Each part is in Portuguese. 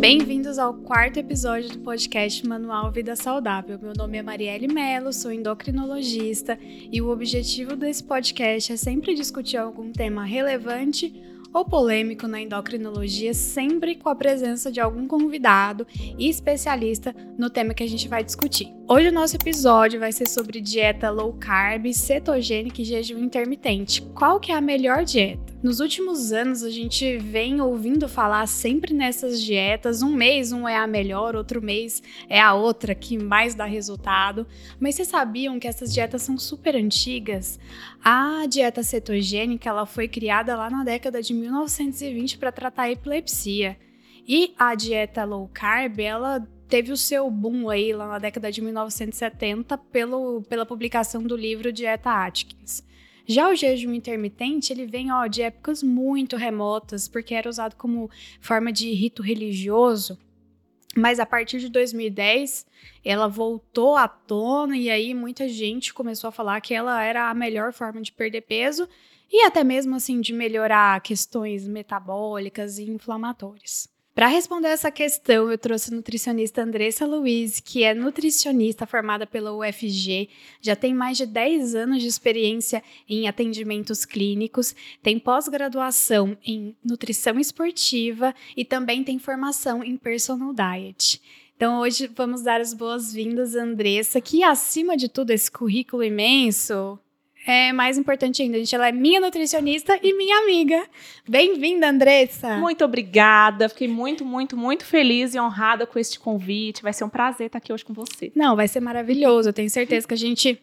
Bem-vindos ao quarto episódio do podcast Manual Vida Saudável. Meu nome é Marielle Mello, sou endocrinologista e o objetivo desse podcast é sempre discutir algum tema relevante ou polêmico na endocrinologia, sempre com a presença de algum convidado e especialista no tema que a gente vai discutir. Hoje o nosso episódio vai ser sobre dieta low carb, cetogênica e jejum intermitente. Qual que é a melhor dieta? Nos últimos anos a gente vem ouvindo falar sempre nessas dietas. Um mês um é a melhor, outro mês é a outra que mais dá resultado. Mas vocês sabiam que essas dietas são super antigas? A dieta cetogênica ela foi criada lá na década de 1920 para tratar a epilepsia. E a dieta low carb, ela teve o seu boom aí lá na década de 1970 pelo, pela publicação do livro Dieta Atkins. Já o jejum intermitente, ele vem ó, de épocas muito remotas, porque era usado como forma de rito religioso. Mas a partir de 2010, ela voltou à tona e aí muita gente começou a falar que ela era a melhor forma de perder peso e até mesmo assim de melhorar questões metabólicas e inflamatórias. Para responder essa questão, eu trouxe a nutricionista Andressa Luiz, que é nutricionista formada pela UFG, já tem mais de 10 anos de experiência em atendimentos clínicos, tem pós-graduação em nutrição esportiva e também tem formação em personal diet. Então, hoje vamos dar as boas-vindas, Andressa, que acima de tudo, esse currículo imenso, é mais importante ainda, gente. Ela é minha nutricionista e minha amiga. Bem-vinda, Andressa. Muito obrigada. Fiquei muito, muito, muito feliz e honrada com este convite. Vai ser um prazer estar aqui hoje com você. Não, vai ser maravilhoso. Eu tenho certeza que a gente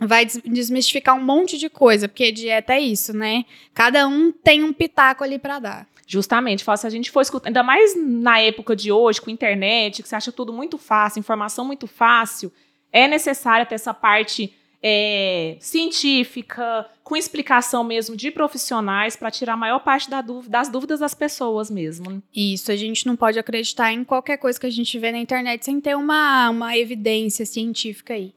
vai desmistificar um monte de coisa, porque dieta é isso, né? Cada um tem um pitaco ali para dar. Justamente, se a gente for escutar, ainda mais na época de hoje, com internet, que você acha tudo muito fácil, informação muito fácil, é necessário ter essa parte é, científica, com explicação mesmo de profissionais para tirar a maior parte da dúvida, das dúvidas das pessoas mesmo. Isso, a gente não pode acreditar em qualquer coisa que a gente vê na internet sem ter uma, uma evidência científica aí.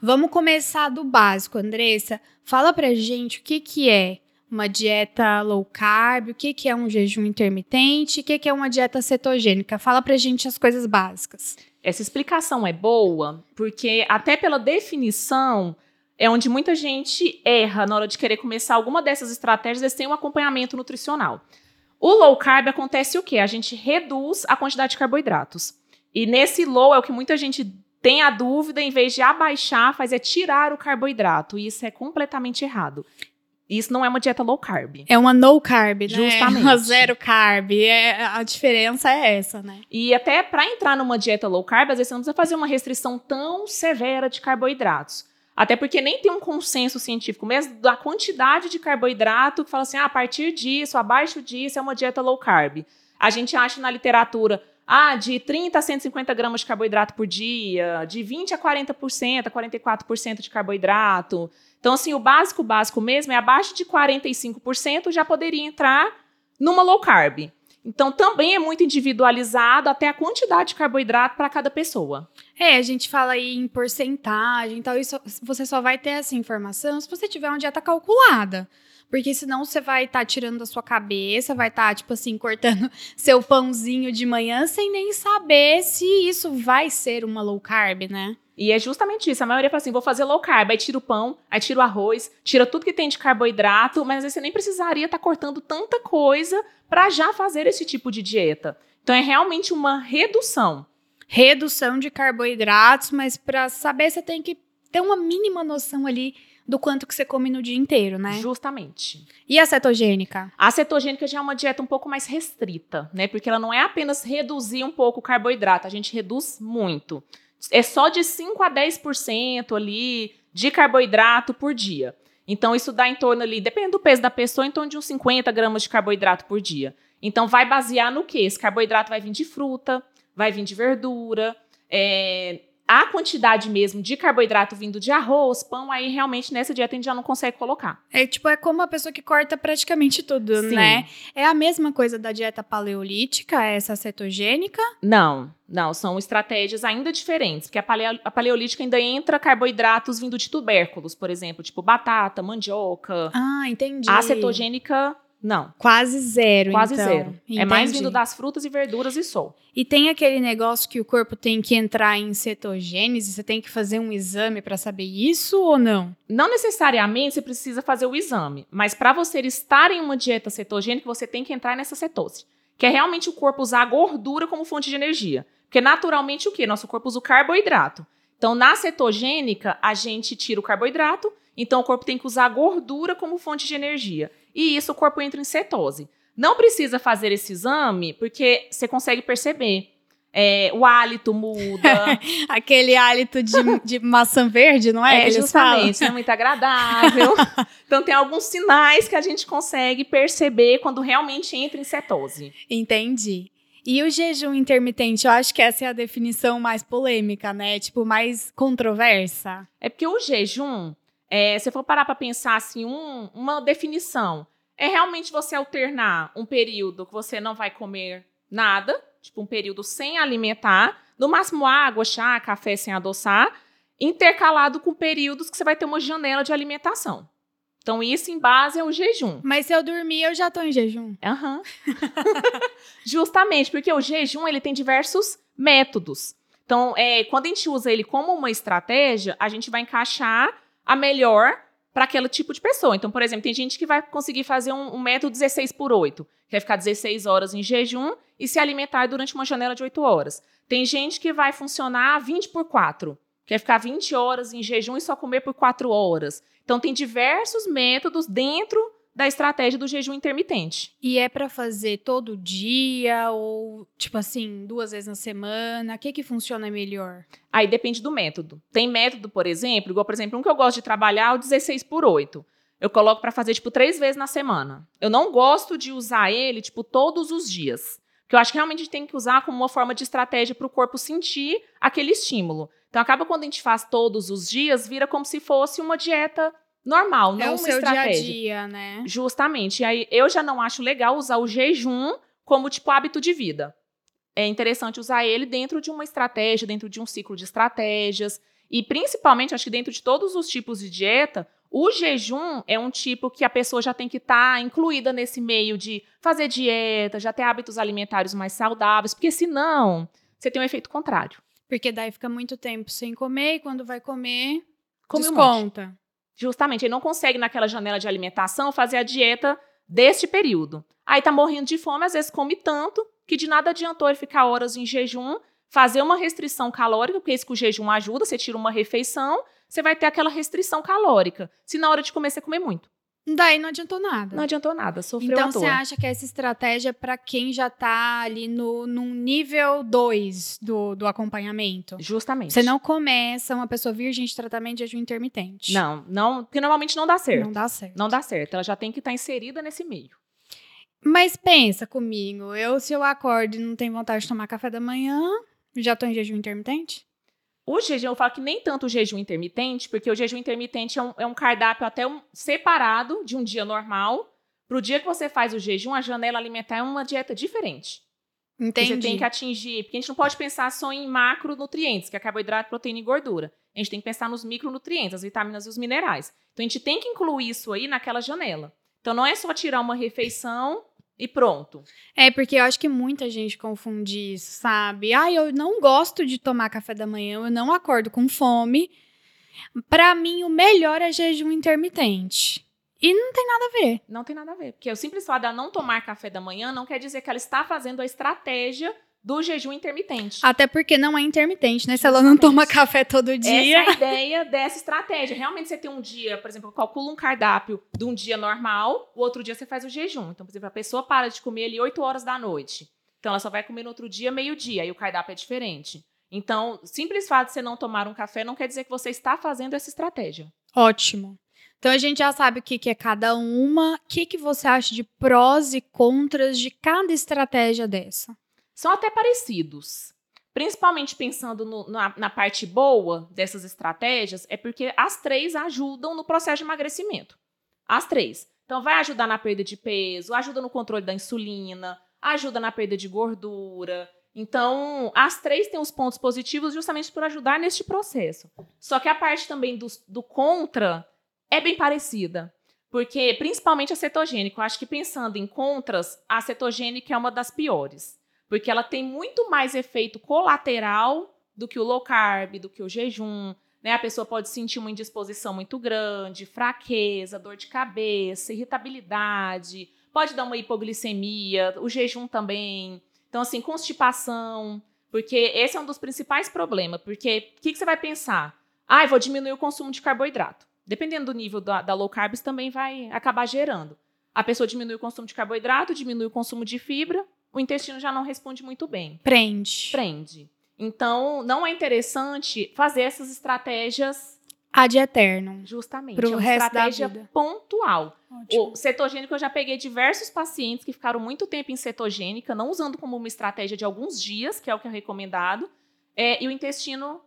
Vamos começar do básico, Andressa. Fala pra gente o que, que é uma dieta low carb, o que, que é um jejum intermitente, o que, que é uma dieta cetogênica. Fala pra gente as coisas básicas. Essa explicação é boa porque, até pela definição, é onde muita gente erra na hora de querer começar alguma dessas estratégias, têm um acompanhamento nutricional. O low carb acontece o quê? A gente reduz a quantidade de carboidratos. E nesse low é o que muita gente tem a dúvida, em vez de abaixar, faz é tirar o carboidrato. E isso é completamente errado. Isso não é uma dieta low carb. É uma no carb, né? Justamente. Uma zero carb. É, a diferença é essa, né? E até para entrar numa dieta low carb, às vezes você não precisa fazer uma restrição tão severa de carboidratos. Até porque nem tem um consenso científico mesmo da quantidade de carboidrato que fala assim, ah, a partir disso, abaixo disso, é uma dieta low carb. A gente acha na literatura, ah, de 30 a 150 gramas de carboidrato por dia, de 20 a 40%, a 44% de carboidrato. Então, assim, o básico, básico mesmo é abaixo de 45% já poderia entrar numa low carb. Então, também é muito individualizado até a quantidade de carboidrato para cada pessoa. É, a gente fala aí em porcentagem, então isso, você só vai ter essa informação se você tiver uma dieta calculada. Porque senão você vai estar tá tirando da sua cabeça, vai estar, tá, tipo assim, cortando seu pãozinho de manhã sem nem saber se isso vai ser uma low carb, né? E é justamente isso. A maioria fala assim: vou fazer low carb. Aí tira o pão, aí tira o arroz, tira tudo que tem de carboidrato, mas às vezes você nem precisaria estar tá cortando tanta coisa para já fazer esse tipo de dieta. Então é realmente uma redução. Redução de carboidratos, mas para saber você tem que ter uma mínima noção ali do quanto que você come no dia inteiro, né? Justamente. E a cetogênica? A cetogênica já é uma dieta um pouco mais restrita, né? Porque ela não é apenas reduzir um pouco o carboidrato, a gente reduz muito. É só de 5 a 10% ali de carboidrato por dia. Então, isso dá em torno ali, dependendo do peso da pessoa, em torno de uns 50 gramas de carboidrato por dia. Então, vai basear no quê? Esse carboidrato vai vir de fruta, vai vir de verdura, é, a quantidade mesmo de carboidrato vindo de arroz, pão, aí realmente nessa dieta a gente já não consegue colocar. É tipo, é como a pessoa que corta praticamente tudo, Sim. né? É a mesma coisa da dieta paleolítica, essa cetogênica? Não, não, são estratégias ainda diferentes, porque a, paleo, a paleolítica ainda entra carboidratos vindo de tubérculos, por exemplo, tipo batata, mandioca. Ah, entendi. A cetogênica Não. Quase zero, Quase então. zero. É mais Entendi. vindo das frutas e verduras e sol. E tem aquele negócio que o corpo tem que entrar em cetogênese, você tem que fazer um exame pra saber isso ou não? Não necessariamente você precisa fazer o exame, mas para você estar em uma dieta cetogênica, você tem que entrar nessa cetose, que é realmente o corpo usar a gordura como fonte de energia. Porque naturalmente o que? Nosso corpo usa o carboidrato. Então, na cetogênica, a gente tira o carboidrato, então o corpo tem que usar a gordura como fonte de energia. E isso o corpo entra em cetose. Não precisa fazer esse exame, porque você consegue perceber. É, o hálito muda. Aquele hálito de, de maçã verde, não é? É, justamente, não é muito agradável. então tem alguns sinais que a gente consegue perceber quando realmente entra em cetose. Entendi. E o jejum intermitente, eu acho que essa é a definição mais polêmica, né? Tipo, mais controversa. É porque o jejum, é, se for parar para pensar assim, um- uma definição, é realmente você alternar um período que você não vai comer nada, tipo um período sem alimentar, no máximo água, chá, café sem adoçar, intercalado com períodos que você vai ter uma janela de alimentação. Então, isso em base ao jejum. Mas se eu dormir, eu já tô em jejum. Aham. Justamente, porque o jejum ele tem diversos métodos. Então, é, quando a gente usa ele como uma estratégia, a gente vai encaixar a melhor para aquele tipo de pessoa. Então, por exemplo, tem gente que vai conseguir fazer um, um método 16 por 8, que vai ficar 16 horas em jejum e se alimentar durante uma janela de 8 horas. Tem gente que vai funcionar 20 por 4, que vai ficar 20 horas em jejum e só comer por 4 horas. Então, tem diversos métodos dentro da estratégia do jejum intermitente. E é pra fazer todo dia ou, tipo assim, duas vezes na semana? O que que funciona melhor? Aí depende do método. Tem método, por exemplo, igual, por exemplo, um que eu gosto de trabalhar é o 16 por 8. Eu coloco pra fazer, tipo, três vezes na semana. Eu não gosto de usar ele, tipo, todos os dias. Porque eu acho que realmente a gente tem que usar como uma forma de estratégia para o corpo sentir aquele estímulo. Então, acaba quando a gente faz todos os dias, vira como se fosse uma dieta normal, não é o uma seu estratégia. dia a dia, né? Justamente. E aí eu já não acho legal usar o jejum como tipo hábito de vida. É interessante usar ele dentro de uma estratégia, dentro de um ciclo de estratégias. E principalmente, acho que dentro de todos os tipos de dieta, o jejum é um tipo que a pessoa já tem que estar incluída nesse meio de fazer dieta, já ter hábitos alimentares mais saudáveis, porque senão você tem um efeito contrário. Porque daí fica muito tempo sem comer e quando vai comer, Come um desconta. Justamente, ele não consegue naquela janela de alimentação fazer a dieta deste período. Aí tá morrendo de fome, às vezes come tanto que de nada adiantou ele ficar horas em jejum, fazer uma restrição calórica, porque isso que o jejum ajuda, você tira uma refeição, você vai ter aquela restrição calórica. Se na hora de comer você comer muito, Daí não adiantou nada. não adiantou nada, sofreu Então você acha que essa estratégia é pra quem já tá ali no num nível 2 do, do acompanhamento? Justamente. Você não começa uma pessoa virgem de tratamento de jejum intermitente. Não, não, porque normalmente não dá certo. Não dá certo. Não dá certo. Ela já tem que estar inserida nesse meio. Mas pensa comigo, eu se eu acordo e não tenho vontade de tomar café da manhã, já tô em jejum intermitente? O jejum, eu falo que nem tanto o jejum intermitente, porque o jejum intermitente é um, é um cardápio até um- separado de um dia normal. Para o dia que você faz o jejum, a janela alimentar é uma dieta diferente. Entendi. Você tem que atingir, porque a gente não pode pensar só em macronutrientes, que é carboidrato, proteína e gordura. A gente tem que pensar nos micronutrientes, as vitaminas e os minerais. Então a gente tem que incluir isso aí naquela janela. Então não é só tirar uma refeição e pronto. É, porque eu acho que muita gente confunde isso, sabe? Ah, eu não gosto de tomar café da manhã, eu não acordo com fome. Pra mim, o melhor é jejum intermitente. E não tem nada a ver. Não tem nada a ver. Porque o simples fato dela não tomar café da manhã não quer dizer que ela está fazendo a estratégia do jejum intermitente. Até porque não é intermitente, né? Se ela não toma café todo dia. Essa é a ideia dessa estratégia. Realmente, você tem um dia, por exemplo, calcula um cardápio de um dia normal, o outro dia você faz o jejum. Então, por exemplo, a pessoa para de comer ali 8 horas da noite. Então, ela só vai comer no outro dia, meio-dia, aí o cardápio é diferente. Então, simples fato de você não tomar um café não quer dizer que você está fazendo essa estratégia. Ótimo. Então a gente já sabe o que, que é cada uma. O que, que você acha de prós e contras de cada estratégia dessa? São até parecidos. Principalmente pensando no- na, na parte boa dessas estratégias, é porque as três ajudam no processo de emagrecimento. As três. Então, vai ajudar na perda de peso, ajuda no controle da insulina, ajuda na perda de gordura. Então, as três têm os pontos positivos justamente por ajudar neste processo. Só que a parte também do, do contra é bem parecida. Porque, principalmente a cetogênica, eu acho que pensando em contras, a cetogênica é uma das piores. Porque ela tem muito mais efeito colateral do que o low carb, do que o jejum. Né? A pessoa pode sentir uma indisposição muito grande, fraqueza, dor de cabeça, irritabilidade, pode dar uma hipoglicemia, o jejum também. Então, assim, constipação, porque esse é um dos principais problemas. Porque o que, que, você vai pensar? Ah, eu vou diminuir o consumo de carboidrato. Dependendo do nível da, da low carb, também vai acabar gerando. A pessoa diminui o consumo de carboidrato, diminui o consumo de fibra, o intestino já não responde muito bem. Prende. Prende. Então, não é interessante fazer essas estratégias ad eterno. Justamente. Pro é uma resto estratégia da vida. pontual. Ótimo. O cetogênico, eu já peguei diversos pacientes que ficaram muito tempo em cetogênica, não usando como uma estratégia de alguns dias, que é o que é recomendado, é, e o intestino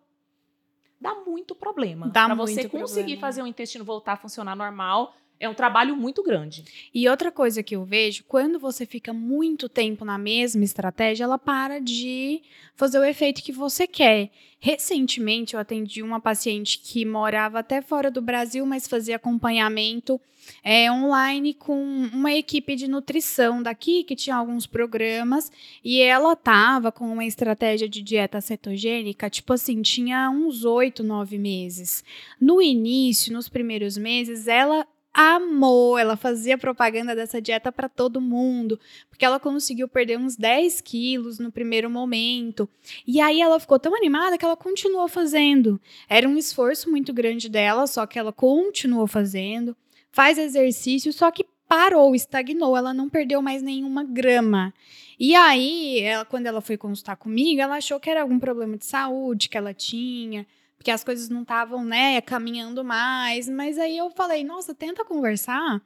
dá muito problema. Dá Para você muito conseguir problema. fazer o intestino voltar a funcionar normal, é um trabalho muito grande. E outra coisa que eu vejo, quando você fica muito tempo na mesma estratégia, ela para de fazer o efeito que você quer. Recentemente, eu atendi uma paciente que morava até fora do Brasil, mas fazia acompanhamento é, online com uma equipe de nutrição daqui, que tinha alguns programas, e ela tava com uma estratégia de dieta cetogênica, tipo assim, tinha uns oito, nove meses. No início, nos primeiros meses, ela amou, ela fazia propaganda dessa dieta para todo mundo, porque ela conseguiu perder uns 10 quilos no primeiro momento. E aí ela ficou tão animada que ela continuou fazendo. Era um esforço muito grande dela, só que ela continuou fazendo, faz exercício, só que parou, estagnou, ela não perdeu mais nenhuma grama. E aí, ela, quando ela foi consultar comigo, ela achou que era algum problema de saúde que ela tinha, porque as coisas não estavam, né, caminhando mais. Mas aí eu falei, nossa, tenta conversar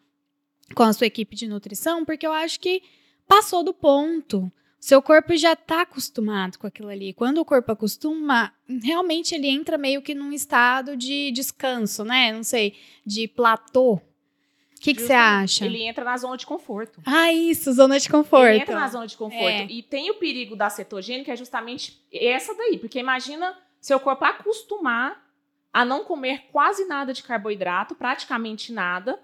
com a sua equipe de nutrição, porque eu acho que passou do ponto. Seu corpo já está acostumado com aquilo ali. Quando o corpo acostuma, realmente ele entra meio que num estado de descanso, né? Não sei, de platô. O que que você acha? Ele entra na zona de conforto. Ah, isso, zona de conforto. Ele entra na zona de conforto. É. E tem o perigo da cetogênica, é justamente essa daí. Porque imagina seu corpo acostumar a não comer quase nada de carboidrato, praticamente nada.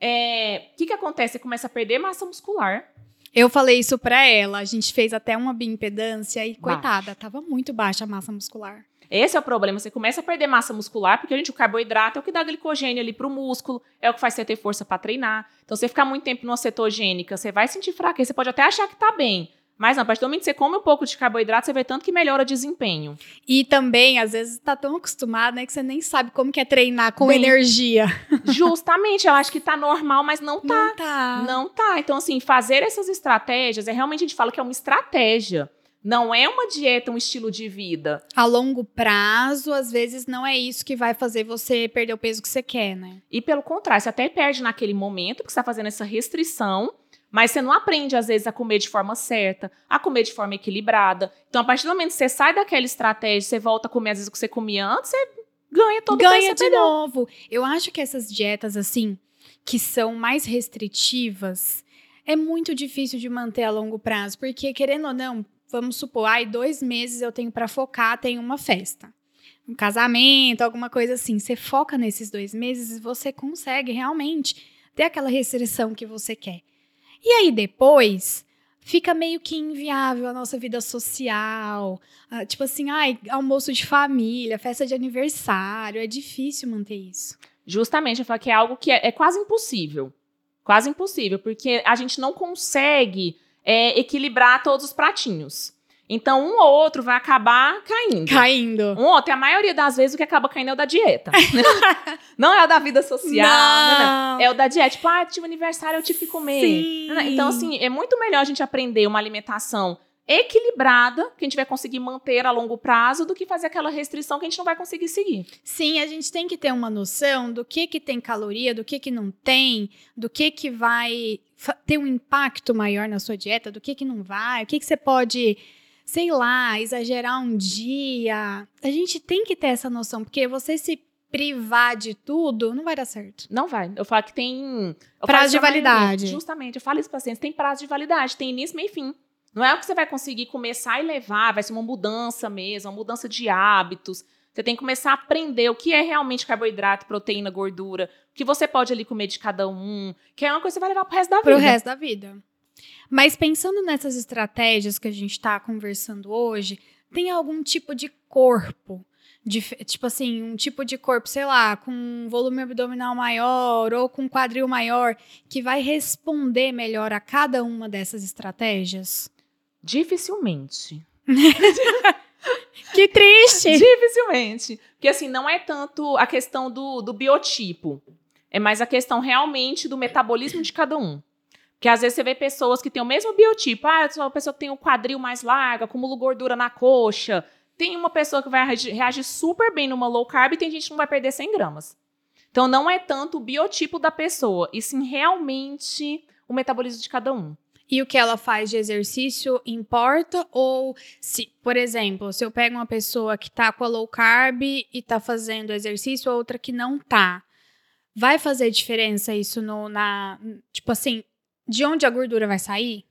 É, O que, que acontece? Você começa a perder massa muscular. Eu falei isso pra ela. A gente fez até uma bioimpedância e, Baixa. coitada, tava muito baixa a massa muscular. Esse é o problema. Você começa a perder massa muscular, porque, gente, o carboidrato é o que dá glicogênio ali pro músculo, é o que faz você ter força para treinar. Então, você ficar muito tempo numa cetogênica, você vai sentir fraqueza. Você pode até achar que tá bem. Mas não, a partir do momento que você come um pouco de carboidrato, você vê tanto que melhora o desempenho. E também, às vezes, tá tão acostumado, né, que você nem sabe como que é treinar com Bem, energia. Justamente, eu acho que tá normal, mas não tá. Não tá. Não tá. Então, assim, fazer essas estratégias, é realmente a gente fala que é uma estratégia. Não é uma dieta, um estilo de vida. A longo prazo, às vezes, não é isso que vai fazer você perder o peso que você quer, né? E pelo contrário, você até perde naquele momento, porque você está fazendo essa restrição, mas você não aprende, às vezes, a comer de forma certa, a comer de forma equilibrada. Então, a partir do momento que você sai daquela estratégia, você volta a comer, às vezes, o que você comia antes, você ganha todo Ganha de novo. Eu acho que essas dietas, assim, que são mais restritivas, é muito difícil de manter a longo prazo, porque, querendo ou não, vamos supor, ai, dois meses eu tenho pra focar, tem uma festa. Um casamento, alguma coisa assim. Você foca nesses dois meses e você consegue realmente ter aquela restrição que você quer. E aí depois fica meio que inviável a nossa vida social. Ah, tipo assim, ai, almoço de família, festa de aniversário. É difícil manter isso. Justamente, eu falo que é algo que é, é quase impossível. Quase impossível, porque a gente não consegue é, equilibrar todos os pratinhos. Então, um ou outro vai acabar caindo. Caindo. Um ou outro, e a maioria das vezes o que acaba caindo é o da dieta. não é o da vida social, não, não. É o da dieta. Tipo, ah, tive aniversário, eu tive que comer. Sim. Não, não. Então, assim, é muito melhor a gente aprender uma alimentação equilibrada, que a gente vai conseguir manter a longo prazo, do que fazer aquela restrição que a gente não vai conseguir seguir. Sim, a gente tem que ter uma noção do que que tem caloria, do que que não tem, do que que vai ter um impacto maior na sua dieta, do que que não vai, o que que você pode, sei lá, exagerar um dia. A gente tem que ter essa noção, porque você se privar de tudo não vai dar certo. Não vai. Eu falo que tem. Prazo de validade. Justamente, eu falo isso para pacientes. Tem prazo de validade, tem início, meio e fim. Não é o que você vai conseguir começar e levar, vai ser uma mudança mesmo, uma mudança de hábitos. Você tem que começar a aprender o que é realmente carboidrato, proteína, gordura, o que você pode ali comer de cada um, que é uma coisa que você vai levar pro resto da Pro vida. resto da vida. Mas pensando nessas estratégias que a gente tá conversando hoje, tem algum tipo de corpo? tipo assim, um tipo de corpo, sei lá, com um volume abdominal maior ou com um quadril maior, que vai responder melhor a cada uma dessas estratégias? Dificilmente. Que triste! Dificilmente. Porque assim, não é tanto a questão do, do biotipo. É mais a questão realmente do metabolismo de cada um. Porque às vezes você vê pessoas que têm o mesmo biotipo. Ah, eu sou uma pessoa que tem o quadril mais largo, acumulo gordura na coxa. Tem uma pessoa que vai reagir super bem numa low carb e tem gente que não vai perder 100 gramas. Então não é tanto o biotipo da pessoa, e sim realmente o metabolismo de cada um. E o que ela faz de exercício importa? Ou se, por exemplo, se eu pego uma pessoa que tá com a low carb e tá fazendo exercício, outra que não tá, vai fazer diferença isso no, na. Tipo assim, de onde a gordura vai sair?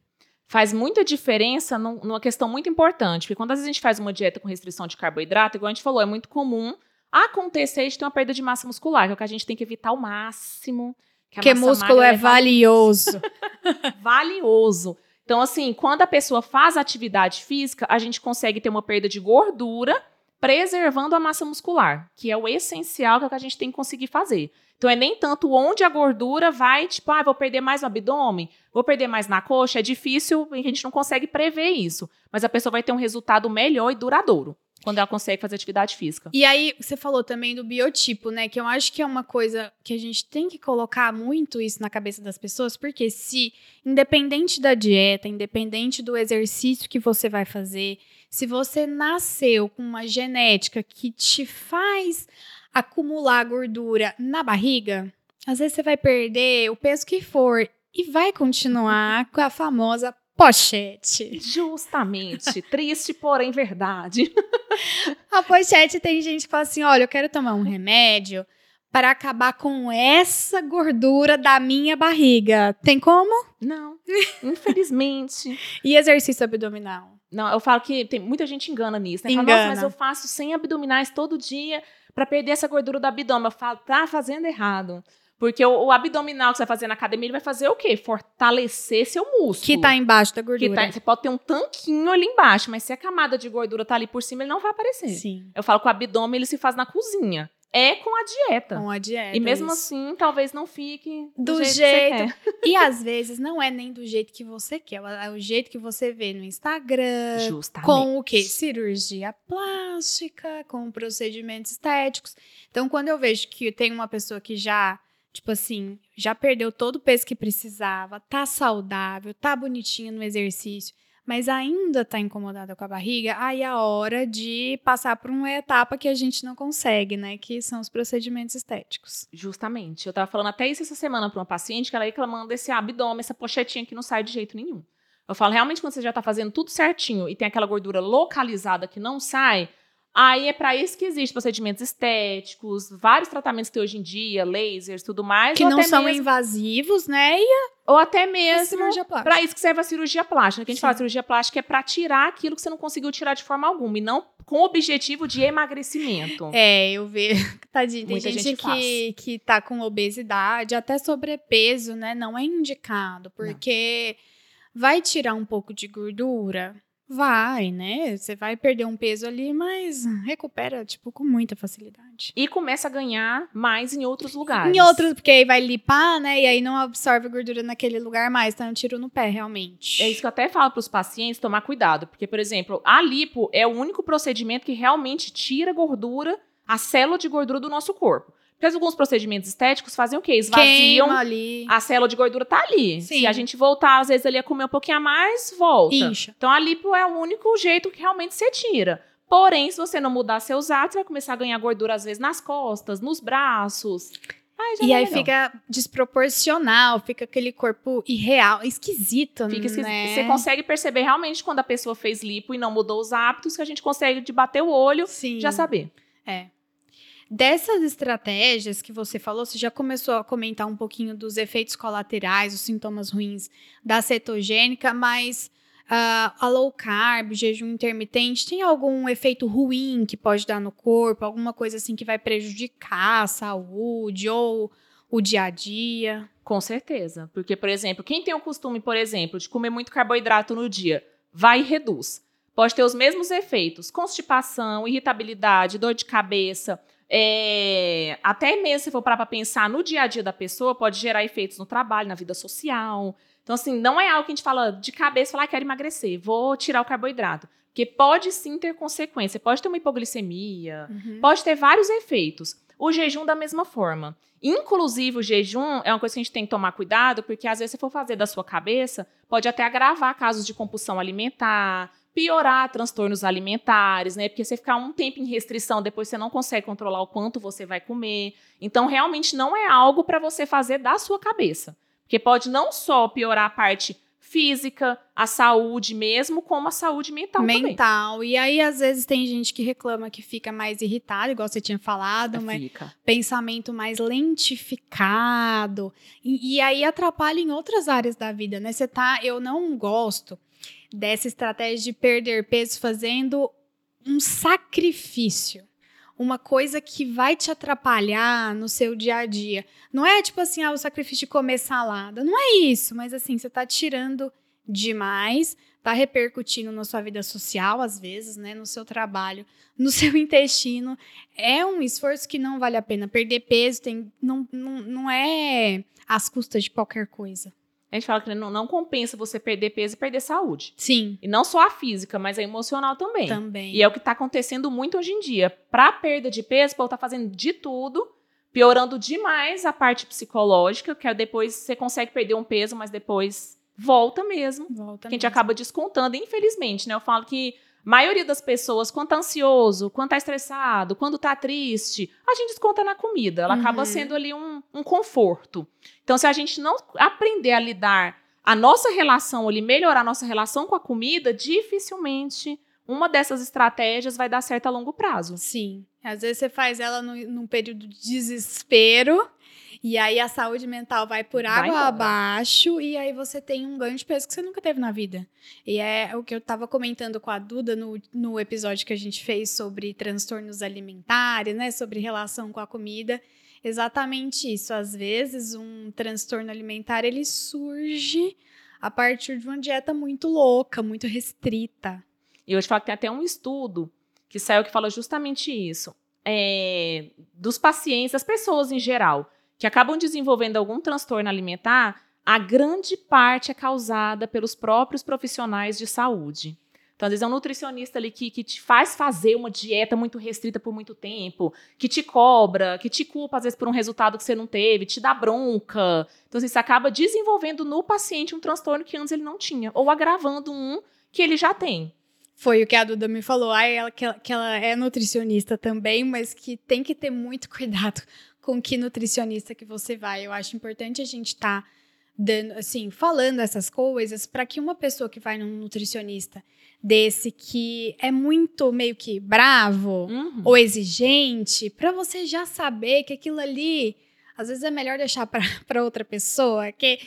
faz muita diferença num- numa questão muito importante. Porque quando às vezes a gente faz uma dieta com restrição de carboidrato, igual a gente falou, é muito comum acontecer de ter uma perda de massa muscular, que é o que a gente tem que evitar ao máximo. que massa músculo é ela valioso. valioso. Então, assim, quando a pessoa faz atividade física, a gente consegue ter uma perda de gordura, preservando a massa muscular, que é o essencial que, é o que a gente tem que conseguir fazer. Então, é nem tanto onde a gordura vai, tipo, ah, vou perder mais no abdômen, vou perder mais na coxa. É difícil, a gente não consegue prever isso. Mas a pessoa vai ter um resultado melhor e duradouro quando ela consegue fazer atividade física. E aí, você falou também do biotipo, né? Que eu acho que é uma coisa que a gente tem que colocar muito isso na cabeça das pessoas, porque se, independente da dieta, independente do exercício que você vai fazer, se você nasceu com uma genética que te faz acumular gordura na barriga, às vezes você vai perder o peso que for e vai continuar com a famosa pochete. Justamente. Triste, porém verdade. A pochete tem gente que fala assim: olha, eu quero tomar um remédio para acabar com essa gordura da minha barriga. Tem como? Não, infelizmente. E exercício abdominal? Não, eu falo que tem muita gente engana nisso, né? Fala, Engana. Nossa, mas eu faço 100 abdominais todo dia pra perder essa gordura do abdômen. Eu falo, tá fazendo errado. Porque o, o abdominal que você vai fazer na academia, ele vai fazer o quê? Fortalecer seu músculo. Que tá embaixo da Que gordura. tá- você pode ter um tanquinho ali embaixo, mas se a camada de gordura tá ali por cima, ele não vai aparecer. Sim. Eu falo que o abdômen ele se faz na cozinha. É com a dieta. Com a dieta. e mesmo isso. assim, talvez não fique do, Do jeito, jeito- que você E às vezes não é nem do jeito que você quer, é o jeito que você vê no Instagram. Justamente. Com o quê? Cirurgia plástica, com procedimentos estéticos. Então, quando eu vejo que tem uma pessoa que já, tipo assim, já perdeu todo o peso que precisava, tá saudável, tá bonitinha no exercício, mas ainda tá incomodada com a barriga, aí é a hora de passar por uma etapa que a gente não consegue, né? Que são os procedimentos estéticos. Justamente. Eu tava falando até isso essa semana para uma paciente que ela reclamando desse abdômen, essa pochetinha que não sai de jeito nenhum. Eu falo, realmente, quando você já tá fazendo tudo certinho e tem aquela gordura localizada que não sai, aí é para isso que existem procedimentos estéticos, vários tratamentos que tem hoje em dia, lasers, tudo mais. Que não são mesmo, invasivos, né? E Ou até mesmo. Pra isso que serve a cirurgia plástica. Que a gente Sim. fala cirurgia plástica é pra tirar aquilo que você não conseguiu tirar de forma alguma e não com o objetivo de emagrecimento. É, eu vejo. Tadinho, tem Muita gente, gente que, que tá com obesidade, até sobrepeso, né? Não é indicado, porque vai tirar um pouco de gordura. Vai, né? Você vai perder um peso ali, mas recupera, tipo, com muita facilidade. E começa a ganhar mais em outros lugares. Em outros, porque aí vai lipar, né? E aí não absorve gordura naquele lugar mais, tá um tiro no pé, realmente. É isso que eu até falo para os pacientes tomar cuidado, porque, por exemplo, a lipo é o único procedimento que realmente tira gordura, a célula de gordura do nosso corpo. Porque alguns procedimentos estéticos fazem o quê? Esvaziam Queima ali. a célula de gordura tá ali. Sim. Se a gente voltar, às vezes, ali a comer um pouquinho a mais, volta. Incha. Então, a lipo é o único jeito que realmente você tira. Porém, se você não mudar seus hábitos, você vai começar a ganhar gordura, às vezes, nas costas, nos braços. Já E aí legal. fica desproporcional, fica aquele corpo irreal, esquisito, Fica esquisito. né? Você consegue perceber realmente quando a pessoa fez lipo e não mudou os hábitos, que a gente consegue de bater o olho Sim. já saber. É. Dessas estratégias que você falou, você já começou a comentar um pouquinho dos efeitos colaterais, os sintomas ruins da cetogênica, mas Uh, a low carb, jejum intermitente, tem algum efeito ruim que pode dar no corpo? Alguma coisa assim que vai prejudicar a saúde ou o dia a dia? Com certeza. Porque, por exemplo, quem tem o costume, por exemplo, de comer muito carboidrato no dia, vai e reduz. Pode ter os mesmos efeitos: constipação, irritabilidade, dor de cabeça. É, até mesmo se for parar para pensar no dia a dia da pessoa, pode gerar efeitos no trabalho, na vida social. Então, assim, não é algo que a gente fala de cabeça, falar, ah, quero emagrecer, vou tirar o carboidrato. Porque pode sim ter consequência. Pode ter uma hipoglicemia, uhum. pode ter vários efeitos. O jejum da mesma forma. Inclusive, o jejum é uma coisa que a gente tem que tomar cuidado, porque às vezes, se for fazer da sua cabeça, pode até agravar casos de compulsão alimentar, piorar transtornos alimentares, né? Porque você ficar um tempo em restrição, depois você não consegue controlar o quanto você vai comer. Então, realmente não é algo para você fazer da sua cabeça. Porque pode não só piorar a parte física, a saúde mesmo, como a saúde mental, mental. Também. E aí, às vezes, tem gente que reclama que fica mais irritado, igual você tinha falado, mas fica. pensamento mais lentificado. E, e, aí atrapalha em outras áreas da vida, né? Você tá. Eu não gosto dessa estratégia de perder peso fazendo um sacrifício uma coisa que vai te atrapalhar no seu dia a dia. Não é tipo assim, ah, o sacrifício de comer salada. Não é isso, mas assim, você tá tirando demais, tá repercutindo na sua vida social, às vezes, né, no seu trabalho, no seu intestino. É um esforço que não vale a pena. Perder peso tem, não, não, não é às custas de qualquer coisa. A gente fala que não, não compensa você perder peso e perder saúde. Sim. E não só a física, mas a emocional também. Também. E é o que está acontecendo muito hoje em dia. Para perda de peso, o povo tá fazendo de tudo, piorando demais a parte psicológica, que é depois você consegue perder um peso, mas depois volta mesmo. Volta que a gente acaba descontando, infelizmente, né? Eu falo que maioria das pessoas, quando tá ansioso, quando tá estressado, quando tá triste, a gente desconta na comida. Ela uhum. acaba sendo ali um, um conforto. Então, se a gente não aprender a lidar a nossa relação ali, melhorar a nossa relação com a comida, dificilmente uma dessas estratégias vai dar certo a longo prazo. Sim. Às vezes você faz ela no, num período de desespero e aí a saúde mental vai por água vai abaixo e aí você tem um ganho de peso que você nunca teve na vida. E é o que eu estava comentando com a Duda no, no episódio que a gente fez sobre transtornos alimentares, né? Sobre relação com a comida. Exatamente isso. Às vezes um transtorno alimentar ele surge a partir de uma dieta muito louca, muito restrita. E hoje falo que tem até um estudo que saiu que fala justamente isso. É, dos pacientes, das pessoas em geral que acabam desenvolvendo algum transtorno alimentar, a grande parte é causada pelos próprios profissionais de saúde. Então, às vezes é um nutricionista ali que, que te faz fazer uma dieta muito restrita por muito tempo, que te cobra, que te culpa, às vezes, por um resultado que você não teve, te dá bronca. Então, assim, você acaba desenvolvendo no paciente um transtorno que antes ele não tinha, ou agravando um que ele já tem. Foi o que a Duda me falou. Ah, ela, que, ela, que ela é nutricionista também, mas que tem que ter muito cuidado com que nutricionista que você vai. Eu acho importante a gente estar tá dando, assim, falando essas coisas para que uma pessoa que vai num nutricionista desse que é muito meio que bravo uhum. ou exigente, para você já saber que aquilo ali às vezes é melhor deixar para outra pessoa, que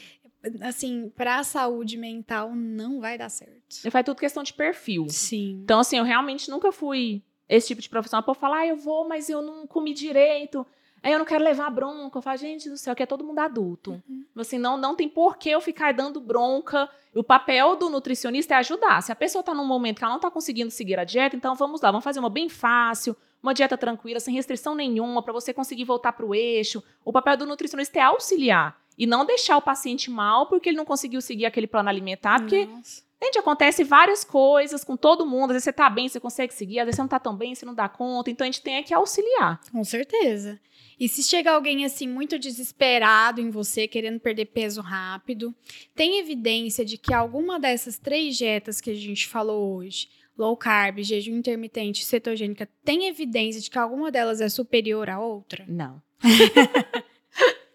assim, para a saúde mental não vai dar certo. E faz tudo questão de perfil. Sim. Então assim, eu realmente nunca fui esse tipo de profissional para falar, ah, eu vou, mas eu não comi direito. Aí eu não quero levar bronca. Eu falo, gente do céu, que é todo mundo adulto. Uhum. Assim, não, não tem por que eu ficar dando bronca. O papel do nutricionista é ajudar. Se a pessoa está num momento que ela não está conseguindo seguir a dieta, então vamos lá, vamos fazer uma bem fácil, uma dieta tranquila, sem restrição nenhuma, para você conseguir voltar para o eixo. O papel do nutricionista é auxiliar e não deixar o paciente mal porque ele não conseguiu seguir aquele plano alimentar, porque Nossa. Gente, acontece várias coisas com todo mundo. Às vezes você tá bem, você consegue seguir, às vezes você não tá tão bem, você não dá conta. Então a gente tem que auxiliar. Com certeza. E se chega alguém assim muito desesperado em você, querendo perder peso rápido, tem evidência de que alguma dessas três dietas que a gente falou hoje, low carb, jejum intermitente, cetogênica, tem evidência de que alguma delas é superior à outra? Não.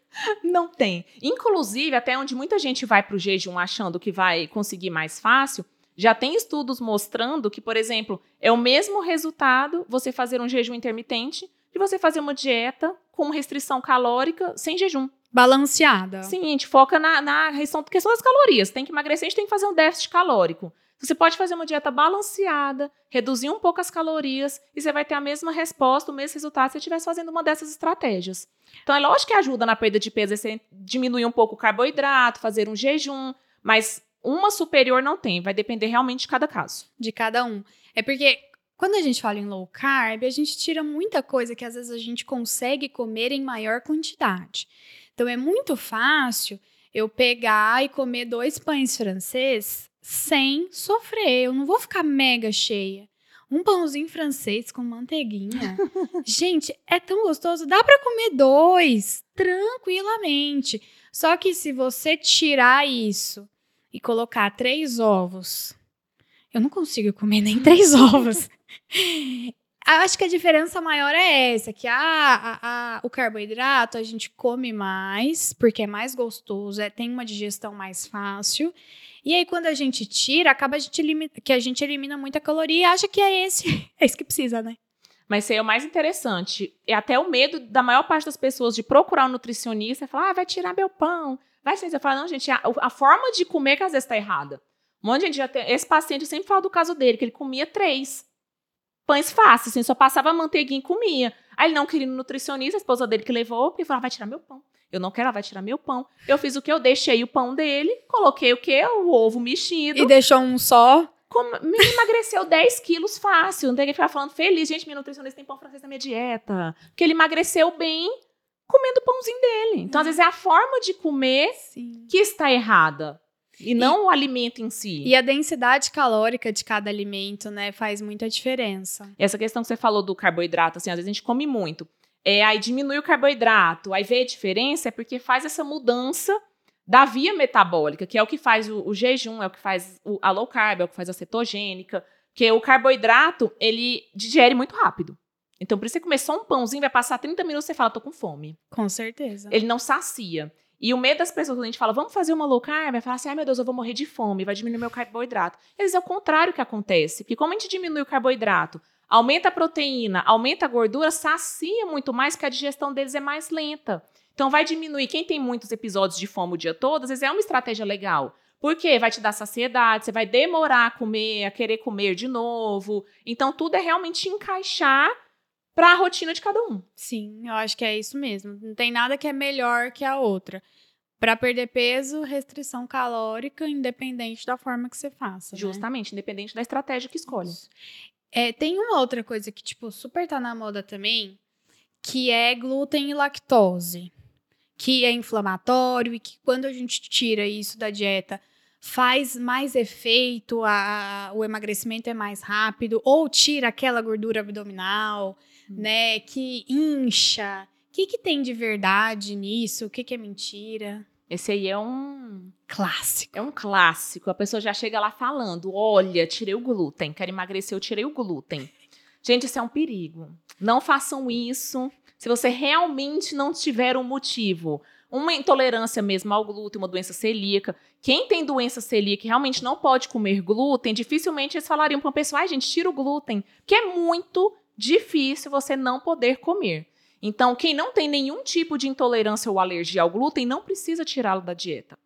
Não tem. Inclusive, até onde muita gente vai para o jejum achando que vai conseguir mais fácil, já tem estudos mostrando que, por exemplo, é o mesmo resultado você fazer um jejum intermitente de você fazer uma dieta com restrição calórica sem jejum. Balanceada. Sim, a gente foca na, na questão, questão das calorias. Tem que emagrecer, a gente tem que fazer um déficit calórico. Você pode fazer uma dieta balanceada, reduzir um pouco as calorias e você vai ter a mesma resposta, o mesmo resultado se você estivesse fazendo uma dessas estratégias. Então, é lógico que ajuda na perda de peso você diminuir um pouco o carboidrato, fazer um jejum, mas uma superior não tem, vai depender realmente de cada caso. De cada um. É porque quando a gente fala em low carb, a gente tira muita coisa que às vezes a gente consegue comer em maior quantidade. Então, é muito fácil eu pegar e comer dois pães francês sem sofrer. Eu não vou ficar mega cheia. Um pãozinho francês com manteiguinha. Gente, é tão gostoso. Dá para comer dois tranquilamente. Só que se você tirar isso e colocar três ovos, eu não consigo comer nem três ovos. Acho que a diferença maior é essa, que a, a, a, o carboidrato a gente come mais, porque é mais gostoso, é, tem uma digestão mais fácil. E aí, quando a gente tira, acaba a gente elimina, que a gente elimina muita caloria e acha que é esse, é isso que precisa, né? Mas isso aí é o mais interessante. É até o medo da maior parte das pessoas de procurar um nutricionista e falar, ah, vai tirar meu pão. Vai ser. Não, gente, a, a forma de comer que às vezes está errada. Um monte de gente já tem. Esse paciente sempre fala do caso dele, que ele comia três pães fáceis, assim, só passava manteiguinha e comia. Aí ele não queria um nutricionista, a esposa dele que levou, porque falou, ah, vai tirar meu pão. Eu não quero, ela vai tirar meu pão. Eu fiz o que? Eu deixei o pão dele, coloquei o quê? O ovo mexido. E deixou um só. me emagreceu 10 quilos fácil. Não tem que ficar falando feliz. Gente, minha nutricionista tem pão francês na minha dieta. Porque ele emagreceu bem comendo o pãozinho dele. Então, às vezes, é a forma de comer Sim. que está errada. E não e, o alimento em si. E a densidade calórica de cada alimento, né, faz muita diferença. Essa questão que você falou do carboidrato, assim, às vezes a gente come muito. É, aí diminui o carboidrato, aí vê a diferença, é porque faz essa mudança da via metabólica, que é o que faz o, o jejum, é o que faz o, a low carb, é o que faz a cetogênica, que o carboidrato, ele digere muito rápido. Então, por isso você comer só um pãozinho, vai passar 30 minutos e você fala, tô com fome. Com certeza. Ele não sacia. E o medo das pessoas, quando a gente fala, vamos fazer uma low carb, vai falar assim, ai meu Deus, eu vou morrer de fome, vai diminuir meu carboidrato. Eles é o contrário que acontece, porque como a gente diminui o carboidrato, aumenta a proteína, aumenta a gordura, sacia muito mais, que a digestão deles é mais lenta. Então vai diminuir. Quem tem muitos episódios de fome o dia todo, às vezes é uma estratégia legal. Porque vai te dar saciedade, você vai demorar a comer, a querer comer de novo. Então tudo é realmente encaixar para a rotina de cada um. Sim, eu acho que é isso mesmo. Não tem nada que é melhor que a outra. Para perder peso, restrição calórica, independente da forma que você faça. Né? Justamente, né? independente da estratégia que escolhe. É, tem uma outra coisa que, tipo, super tá na moda também, que é glúten e lactose. Que é inflamatório e que quando a gente tira isso da dieta faz mais efeito, a, o emagrecimento é mais rápido, ou tira aquela gordura abdominal, hum. né? Que incha. O que, que tem de verdade nisso? O que, que é mentira? Esse aí é um clássico. É um clássico. A pessoa já chega lá falando: olha, tirei o glúten, quero emagrecer, eu tirei o glúten. Gente, isso é um perigo. Não façam isso se você realmente não tiver um motivo. Uma intolerância mesmo ao glúten, uma doença celíaca. Quem tem doença celíaca e realmente não pode comer glúten, dificilmente eles falariam para uma pessoa: ai, gente, tira o glúten. Que é muito difícil você não poder comer. Então, quem não tem nenhum tipo de intolerância ou alergia ao glúten não precisa tirá-lo da dieta.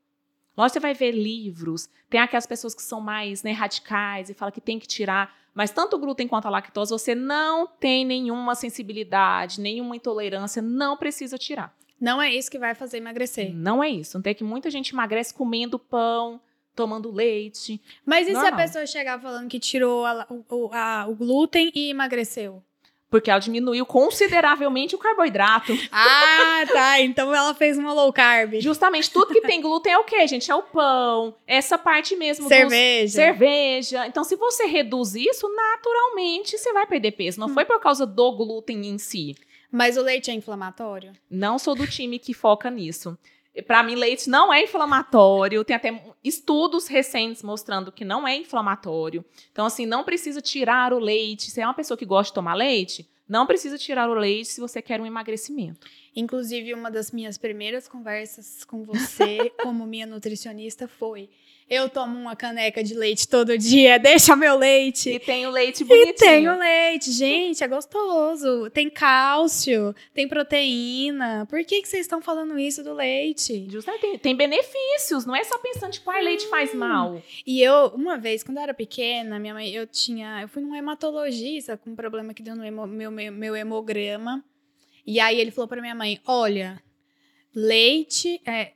Lógico, você vai ver livros, tem aquelas pessoas que são mais né, radicais e falam que tem que tirar, mas tanto o glúten quanto a lactose, você não tem nenhuma sensibilidade, nenhuma intolerância, não precisa tirar. Não é isso que vai fazer emagrecer. Não é isso. Não tem que muita gente emagrece comendo pão, tomando leite. Mas e Normal. se a pessoa chegar falando que tirou a, o, a, o glúten e emagreceu? Porque ela diminuiu consideravelmente o carboidrato. Ah, tá. Então ela fez uma low carb. Justamente, tudo que tem glúten é o quê, gente? É o pão, essa parte mesmo. Cerveja. Dos... Cerveja. Então, se você reduz isso, naturalmente você vai perder peso. Não hum. foi por causa do glúten em si. Mas o leite é inflamatório? Não sou do time que foca nisso. Para mim, leite não é inflamatório. Tem até estudos recentes mostrando que não é inflamatório. Então, assim, não precisa tirar o leite. Se é uma pessoa que gosta de tomar leite, não precisa tirar o leite se você quer um emagrecimento. Inclusive, uma das minhas primeiras conversas com você, como minha nutricionista, foi: eu tomo uma caneca de leite todo dia, deixa meu leite. E tem o leite bonitinho. E tem o leite, gente, é gostoso. Tem cálcio, tem proteína. Por que, que vocês estão falando isso do leite? Justamente, tem, tem benefícios, não é só pensando, tipo, ah, leite faz Hum. mal. E eu, uma vez, quando eu era pequena, minha mãe, eu tinha. Eu fui num hematologista com um problema que deu no hemo- meu, meu, meu hemograma. E aí ele falou pra minha mãe: olha, leite. É,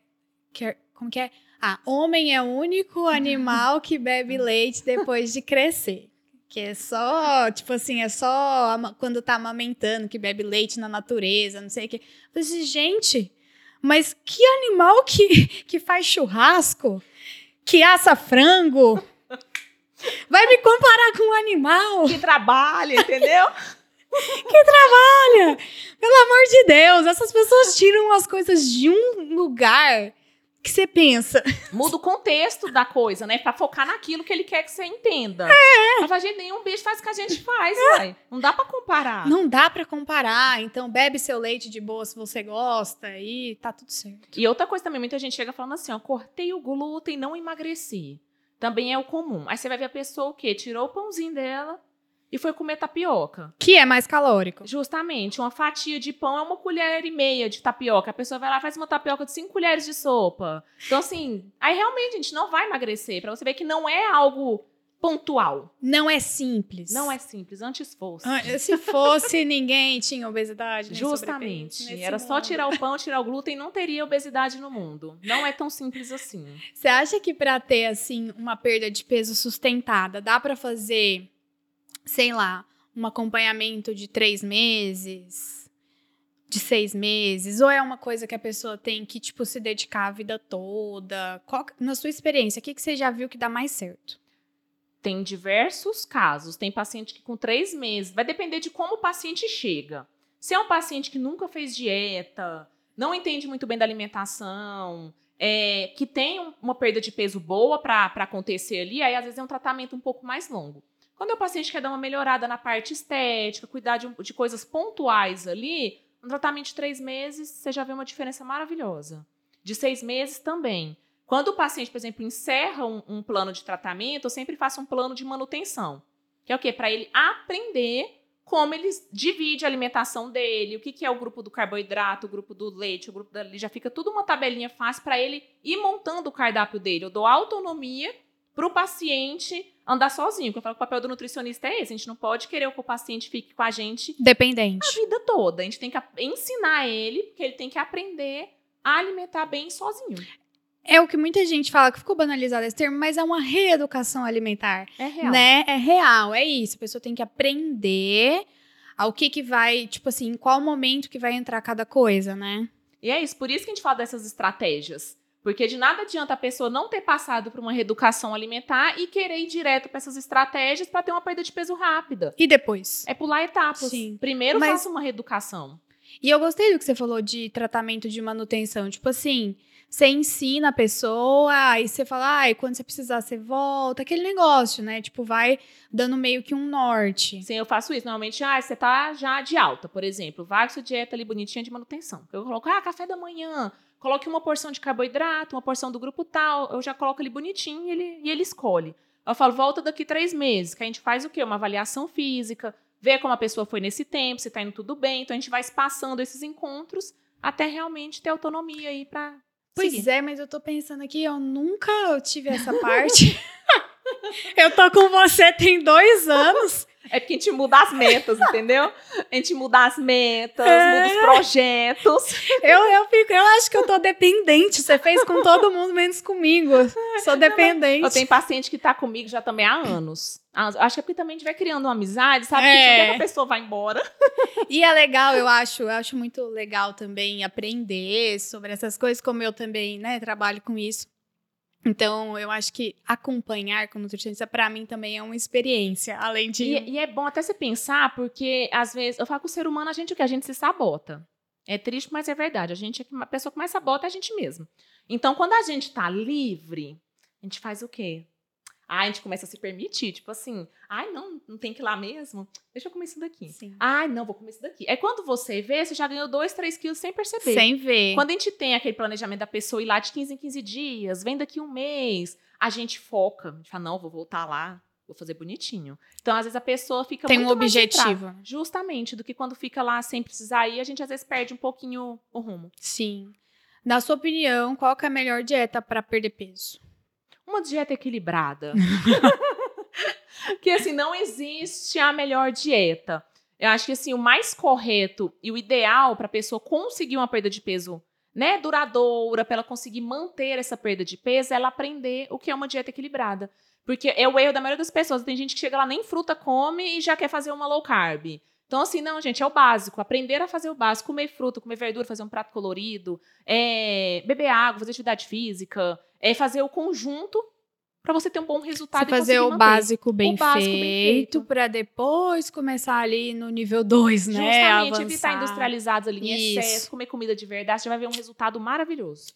como que é? Ah, homem é o único animal que bebe leite depois de crescer. Que é só, tipo assim, é só quando tá amamentando que bebe leite na natureza, não sei o quê. Eu falei assim, gente, mas que animal que, que faz churrasco? Que assa frango? Vai me comparar com um animal? Que trabalha, entendeu? Olha, pelo amor de Deus, essas pessoas tiram as coisas de um lugar que você pensa. Muda o contexto da coisa, né? Pra focar naquilo que ele quer que você entenda. É. Pra falar, gente, nenhum bicho faz o que a gente faz, vai. Não dá pra comparar. Não dá pra comparar, então bebe seu leite de boa se você gosta e tá tudo certo. E outra coisa também, muita gente chega falando assim, ó, cortei o glúten, não emagreci. Também é o comum. Aí você vai ver a pessoa o quê? Tirou o pãozinho dela e foi comer tapioca. Que é mais calórico. Justamente, uma fatia de pão é uma colher e meia de tapioca. A pessoa vai lá e faz uma tapioca de cinco colheres de sopa. Então, assim, aí realmente a gente não vai emagrecer. Pra você ver que não é algo pontual. Não é simples. Não é simples, antes fosse. Ah, Se fosse, ninguém tinha obesidade. Justamente. Era só mundo. tirar o pão, tirar o glúten, não teria obesidade no mundo. Não é tão simples assim. Você acha que pra ter assim uma perda de peso sustentada, dá pra fazer, sei lá, um acompanhamento de três meses, de seis meses, ou é uma coisa que a pessoa tem que tipo se dedicar a vida toda? Qual, na sua experiência, o que, que você já viu que dá mais certo? Tem diversos casos. Tem paciente que com três meses. Vai depender de como o paciente chega. Se é um paciente que nunca fez dieta, não entende muito bem da alimentação, é, que tem um- uma perda de peso boa para acontecer ali, aí às vezes é um tratamento um pouco mais longo. Quando o paciente quer dar uma melhorada na parte estética, cuidar de, de coisas pontuais ali, um tratamento de três meses, você já vê uma diferença maravilhosa. De seis meses também. Quando o paciente, por exemplo, encerra um, um plano de tratamento, eu sempre faço um plano de manutenção. Que é o quê? Para ele aprender como ele divide a alimentação dele, o que, que é o grupo do carboidrato, o grupo do leite, o grupo dali. Já fica tudo uma tabelinha fácil para ele ir montando o cardápio dele. Eu dou autonomia para o paciente andar sozinho. Porque eu falo que o papel do nutricionista é esse. A gente não pode querer que o paciente fique com a gente Dependente. a vida toda. A gente tem que ensinar ele, porque ele tem que aprender a alimentar bem sozinho. É o que muita gente fala, que ficou banalizado esse termo, mas é uma reeducação alimentar. É real. Né? É real, é isso. A pessoa tem que aprender ao que que vai, tipo assim, em qual momento que vai entrar cada coisa, né? E é isso, por isso que a gente fala dessas estratégias. Porque de nada adianta a pessoa não ter passado por uma reeducação alimentar e querer ir direto para essas estratégias para ter uma perda de peso rápida. E depois? É pular etapas. Sim. Primeiro Mas- faça uma reeducação. E eu gostei do que você falou de tratamento de manutenção. Tipo assim, você ensina a pessoa, aí você fala, ai, quando você precisar, você volta. Aquele negócio, né? Tipo, vai dando meio que um norte. Sim, eu faço isso. Normalmente, ah, você tá já de alta, por exemplo. Vai com sua dieta ali bonitinha de manutenção. Eu coloco, ah, café da manhã. Coloque uma porção de carboidrato, uma porção do grupo tal. Eu já coloco ali bonitinho e ele, e ele escolhe. Eu falo, volta daqui três meses, que a gente faz o quê? Uma avaliação física, vê como a pessoa foi nesse tempo, se tá indo tudo bem. Então a gente vai espaçando esses encontros até realmente ter autonomia aí pra. Pois seguir. é, mas eu tô pensando aqui, eu nunca tive essa parte. eu tô com você tem dois anos. É porque a gente muda as metas, entendeu? A gente muda as metas, É. muda os projetos. Eu, eu, fico, eu acho que eu tô dependente. Você fez com todo mundo, menos comigo. Sou dependente. Eu tenho paciente que tá comigo já também há anos. Acho que é porque também a gente vai criando uma amizade, sabe? É. que a pessoa vai embora. E é legal, eu acho, eu acho muito legal também aprender sobre essas coisas, como eu também, né, trabalho com isso. Então, eu acho que acompanhar como nutricionista, pra mim, também é uma experiência, além de... E, e é bom até você pensar, porque às vezes, eu falo que o ser humano, a gente o que? A gente se sabota. É triste, mas é verdade. A gente é a pessoa que mais sabota é a gente mesmo. Então, quando a gente tá livre, a gente faz o quê? Aí a gente começa a se permitir, tipo assim, ai, não, não tem que ir lá mesmo? Deixa eu comer isso daqui. Sim. Ai, não, vou comer isso daqui. É quando você vê, você já ganhou 2, 3 quilos sem perceber. Sem ver. Quando a gente tem aquele planejamento da pessoa ir lá de 15 em 15 dias, vem daqui um mês, a gente foca, a gente fala, não, vou voltar lá, vou fazer bonitinho. Então, às vezes, a pessoa fica Tem um objetivo. justamente, do que quando fica lá sem precisar ir, a gente às vezes perde um pouquinho o rumo. Sim. Na sua opinião, qual é a melhor dieta para perder peso? Uma dieta equilibrada. que assim, não existe a melhor dieta. Eu acho que assim, o mais correto e o ideal para a pessoa conseguir uma perda de peso, né, duradoura, para ela conseguir manter essa perda de peso, é ela aprender o que é uma dieta equilibrada. Porque é o erro da maioria das pessoas. Tem gente que chega lá, nem fruta come e já quer fazer uma low carb. Então, assim, não, gente, é o básico. Aprender a fazer o básico. Comer fruta, comer verdura, fazer um prato colorido, é, beber água, fazer atividade física, é fazer o conjunto para você ter um bom resultado Você fazer o básico bem básico bem feito, feito. para depois começar ali no nível 2, né? Justamente, evitar Avançar. industrializados ali em Isso. excesso, comer comida de verdade, você vai ver um resultado maravilhoso.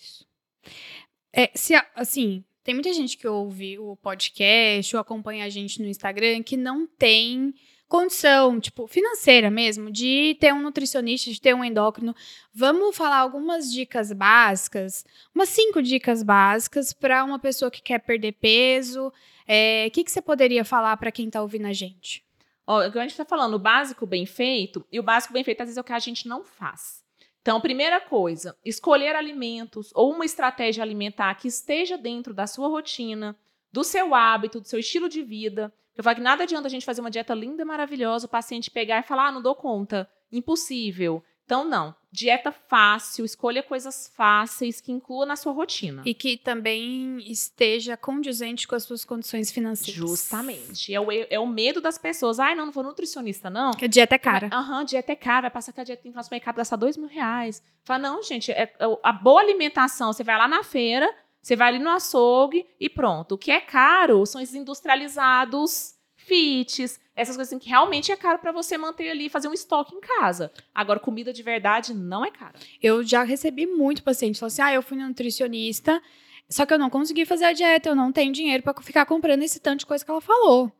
É, se, assim, tem muita gente que ouve o podcast ou acompanha a gente no Instagram que não tem condição, tipo, financeira mesmo, de ter um nutricionista, de ter um endócrino. Vamos falar algumas dicas básicas, umas cinco dicas básicas para uma pessoa que quer perder peso. É, O que, que você poderia falar para quem tá ouvindo a gente? Ó, o que a gente tá falando, o básico bem feito, e o básico bem feito às vezes é o que a gente não faz. Então, primeira coisa, escolher alimentos ou uma estratégia alimentar que esteja dentro da sua rotina, do seu hábito, do seu estilo de vida. Eu falo que nada adianta a gente fazer uma dieta linda e maravilhosa, o paciente pegar e falar, ah, não dou conta, impossível. Então, não. Dieta fácil, escolha coisas fáceis que inclua na sua rotina. E que também esteja condizente com as suas condições financeiras. Justamente. É o, é o medo das pessoas. Ai, não, não vou nutricionista, não. Porque a dieta é cara. Aham, dieta é cara, vai passar que a dieta tem que ir no supermercado gastar dois mil reais. Fala, não, gente, é, é a boa alimentação, você vai lá na feira, você vai ali no açougue e pronto. O que é caro são esses industrializados, fits, essas coisas assim que realmente é caro para você manter ali, fazer um estoque em casa. Agora, comida de verdade não é cara. Eu já recebi muito paciente. Falou assim: ah, eu fui na nutricionista, só que eu não consegui fazer a dieta, eu não tenho dinheiro pra ficar comprando esse tanto de coisa que ela falou.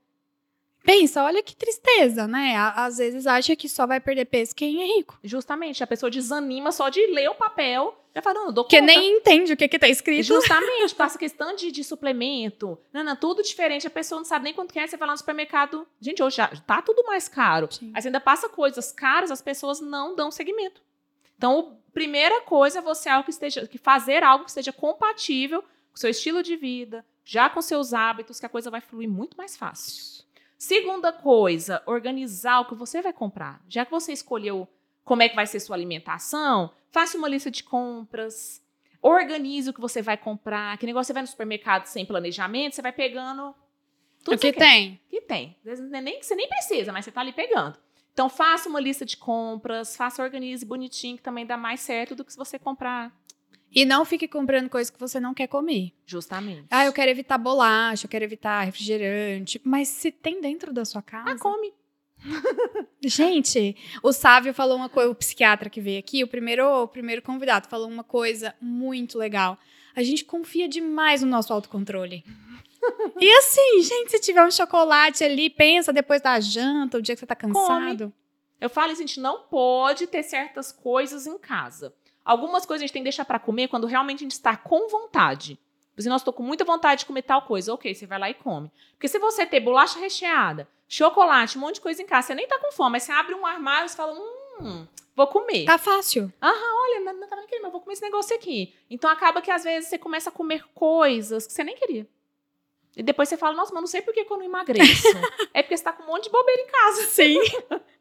Pensa, olha que tristeza, né? Às vezes acha que só vai perder peso quem é rico. Justamente, a pessoa desanima só de ler o papel, já fala, não, eu dou conta. nem entende o que, que tá escrito. Justamente, passa questão de, de suplemento. Não, não, tudo diferente. A pessoa não sabe nem quanto que é. Você vai lá no supermercado. Gente, hoje já tá tudo mais caro. Sim. Aí você ainda passa coisas caras, as pessoas não dão seguimento. Então, a primeira coisa é você algo que esteja, que fazer algo que seja compatível com o seu estilo de vida, já com seus hábitos, que a coisa vai fluir muito mais fácil. Segunda coisa, organizar o que você vai comprar. Já que você escolheu como é que vai ser sua alimentação, faça uma lista de compras, organize o que você vai comprar. Que negócio você vai no supermercado sem planejamento, você vai pegando tudo o que quer. tem? Que tem. Às vezes não é nem que você nem precisa, mas você tá ali pegando. Então faça uma lista de compras, faça organize bonitinho, que também dá mais certo do que se você comprar. E não fique comprando coisa que você não quer comer. Justamente. Ah, eu quero evitar bolacha, eu quero evitar refrigerante. Mas se tem dentro da sua casa. Ah, come. Gente, o Sávio falou uma coisa, o psiquiatra que veio aqui, o primeiro, o primeiro convidado, falou uma coisa muito legal. A gente confia demais no nosso autocontrole. e assim, gente, se tiver um chocolate ali, pensa depois da janta, o dia que você tá cansado. Eu falo gente não pode ter certas coisas em casa. Algumas coisas a gente tem que deixar pra comer quando realmente a gente está com vontade. Se nós estou com muita vontade de comer tal coisa, ok, você vai lá e come. Porque se você ter bolacha recheada, chocolate, um monte de coisa em casa, você nem tá com fome, mas você abre um armário e você fala, hum, vou comer. Tá fácil. Olha, não, não tava nem querendo, mas vou comer esse negócio aqui. Então acaba que às vezes você começa a comer coisas que você nem queria. E depois você fala, nossa, mas não sei por que que eu não emagreço. é porque você tá com um monte de bobeira em casa. Sim.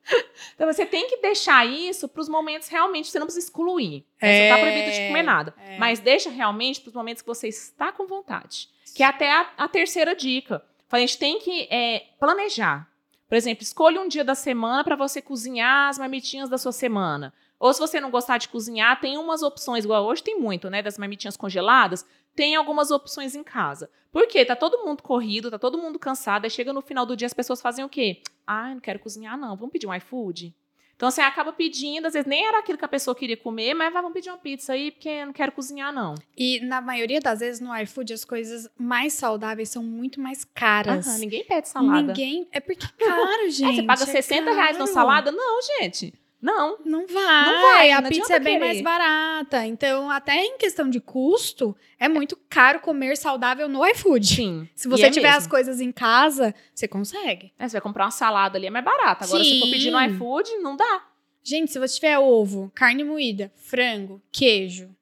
Então você tem que deixar isso para os momentos realmente, você não precisa excluir. né? Você tá proibido de comer nada. é. Mas deixa realmente para os momentos que você está com vontade. Que é até a, a terceira dica. A gente tem que é, planejar. Por exemplo, escolha um dia da semana para você cozinhar as marmitinhas da sua semana. Ou se você não gostar de cozinhar, tem umas opções, igual hoje tem muito, né? Das marmitinhas congeladas, tem algumas opções em casa. Por quê? Tá todo mundo corrido, tá todo mundo cansado. Aí chega no final do dia, as pessoas fazem o quê? Ah, não quero cozinhar, não. Vamos pedir um iFood? Então você acaba pedindo, às vezes nem era aquilo que a pessoa queria comer, mas vai, vamos pedir uma pizza aí, porque eu não quero cozinhar, não. E na maioria das vezes no iFood as coisas mais saudáveis são muito mais caras. Aham, ninguém pede salada. Ninguém. É porque é caro, gente. É, você paga é 60 reais numa caro. salada? Não, gente. Não. Não vai. Não vai, A não pizza é bem querer. mais barata. Então, até em questão de custo, é muito caro comer saudável no iFood. Sim. Se você é tiver mesmo. as coisas em casa, você consegue. É, você vai comprar uma salada ali, é mais barato. Agora, se for Sim. pedir no iFood, não dá. Gente, se você tiver ovo, carne moída, frango, queijo,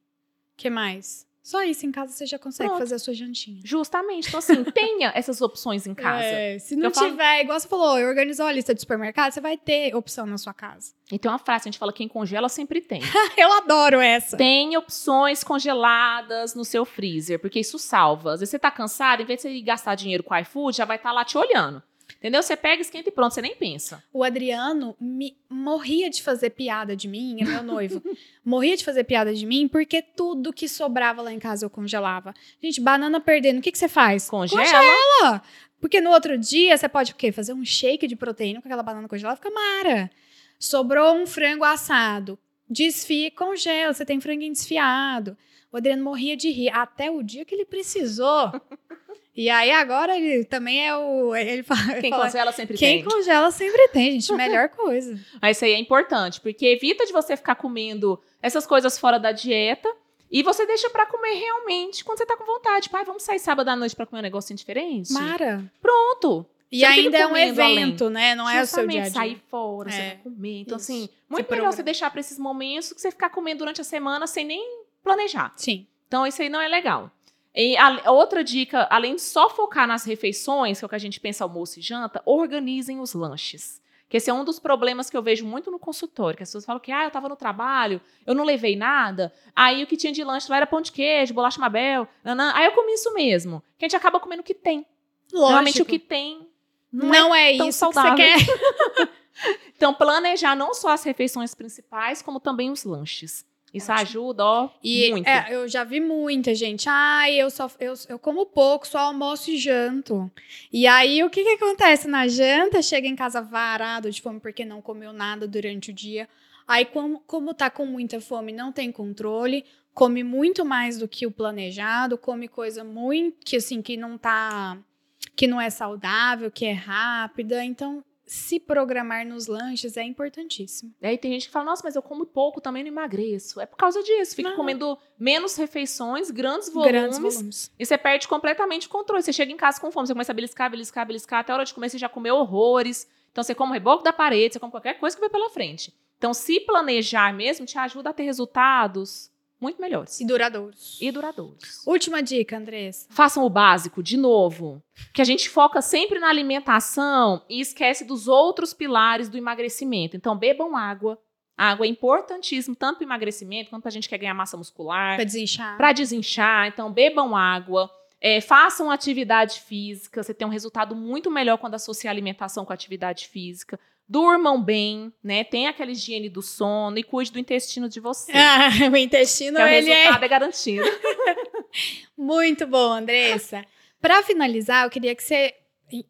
que mais? Só isso em casa você já consegue Pronto. fazer a sua jantinha. Justamente. Então, assim, tenha essas opções em casa. É, se não Eu falo- tiver, igual você falou, organizou a lista de supermercado, você vai ter opção na sua casa. E tem uma frase, a gente fala, quem congela sempre tem. Eu adoro essa. Tem opções congeladas no seu freezer, porque isso salva. Às vezes você tá cansado, em vez de você gastar dinheiro com iFood, já vai estar lá te olhando. Entendeu? Você pega, esquenta e pronto, você nem pensa. O Adriano me morria de fazer piada de mim, é meu noivo. morria de fazer piada de mim porque tudo que sobrava lá em casa eu congelava. Gente, banana perdendo, o que, que você faz? Congela. Congela! Porque no outro dia você pode o quê? Fazer um shake de proteína com aquela banana congelada, fica mara. Sobrou um frango assado. Desfia e congela. Você tem franguinho desfiado. O Adriano morria de rir até o dia que ele precisou. e aí agora ele também é o. Ele fala, Quem fala, congela sempre quem tem. congela sempre tem, gente. Melhor coisa. Mas isso aí é importante, porque evita de você ficar comendo essas coisas fora da dieta e você deixa pra comer realmente quando você tá com vontade. Pai, vamos sair sábado à noite pra comer um negocinho diferente? Mara. Pronto. E Você ainda é um comendo além. evento, né? Não é o seu dia a dia. sair fora, você É, vai comer. Então, isso. assim, muito melhor programa. você deixar pra esses momentos que você ficar comendo durante a semana sem nem planejar. Sim. Então, isso aí não é legal. E a, outra dica, além de só focar nas refeições, que é o que a gente pensa almoço e janta, organizem os lanches. Que esse é um dos problemas que eu vejo muito no consultório, que as pessoas falam que, ah, eu tava no trabalho, eu não levei nada, aí o que tinha de lanche lá era pão de queijo, bolacha Mabel, nanã. aí eu comi isso mesmo. Que a gente acaba comendo o que tem. Normalmente o que tem não, não, é é, isso saudável. que você quer. Então, planejar não só as refeições principais, como também os lanches. Isso Ótimo. ajuda, ó, E muito. é, eu já vi muita gente. Ai, eu só eu, eu como pouco, só almoço e janto. E aí o que que acontece na janta? Chega em casa varado de fome porque não comeu nada durante o dia. Aí como como tá com muita fome, não tem controle, come muito mais do que o planejado, come coisa muito que assim que não tá que não é saudável, que é rápida. Então, se programar nos lanches é importantíssimo. E aí tem gente que fala, nossa, mas eu como pouco, também não emagreço. É por causa disso. Fica Não. comendo menos refeições, grandes volumes, Grandes volumes. e você perde completamente o controle. Você chega em casa com fome, você começa a beliscar, beliscar, beliscar, até a hora de comer você já comeu horrores. Então você come o reboco da parede, você come qualquer coisa que vai pela frente. Então, se planejar mesmo, te ajuda a ter resultados muito melhores E duradouros. e duradouros. Última dica, Andressa. Façam o básico, de novo. Que a gente foca sempre na alimentação e esquece dos outros pilares do emagrecimento. Então, bebam água. A água é importantíssimo, tanto para emagrecimento quanto para a gente quer ganhar massa muscular, Pra desinchar. para desinchar. Então, bebam água. É, façam atividade física. Você tem um resultado muito melhor quando associa a alimentação com a atividade física. Durmam bem, né? Tenha aquela higiene do sono e cuide do intestino de você. Ah, o intestino, que o ele é resultado é garantido. muito bom, Andressa. Pra finalizar, eu queria que você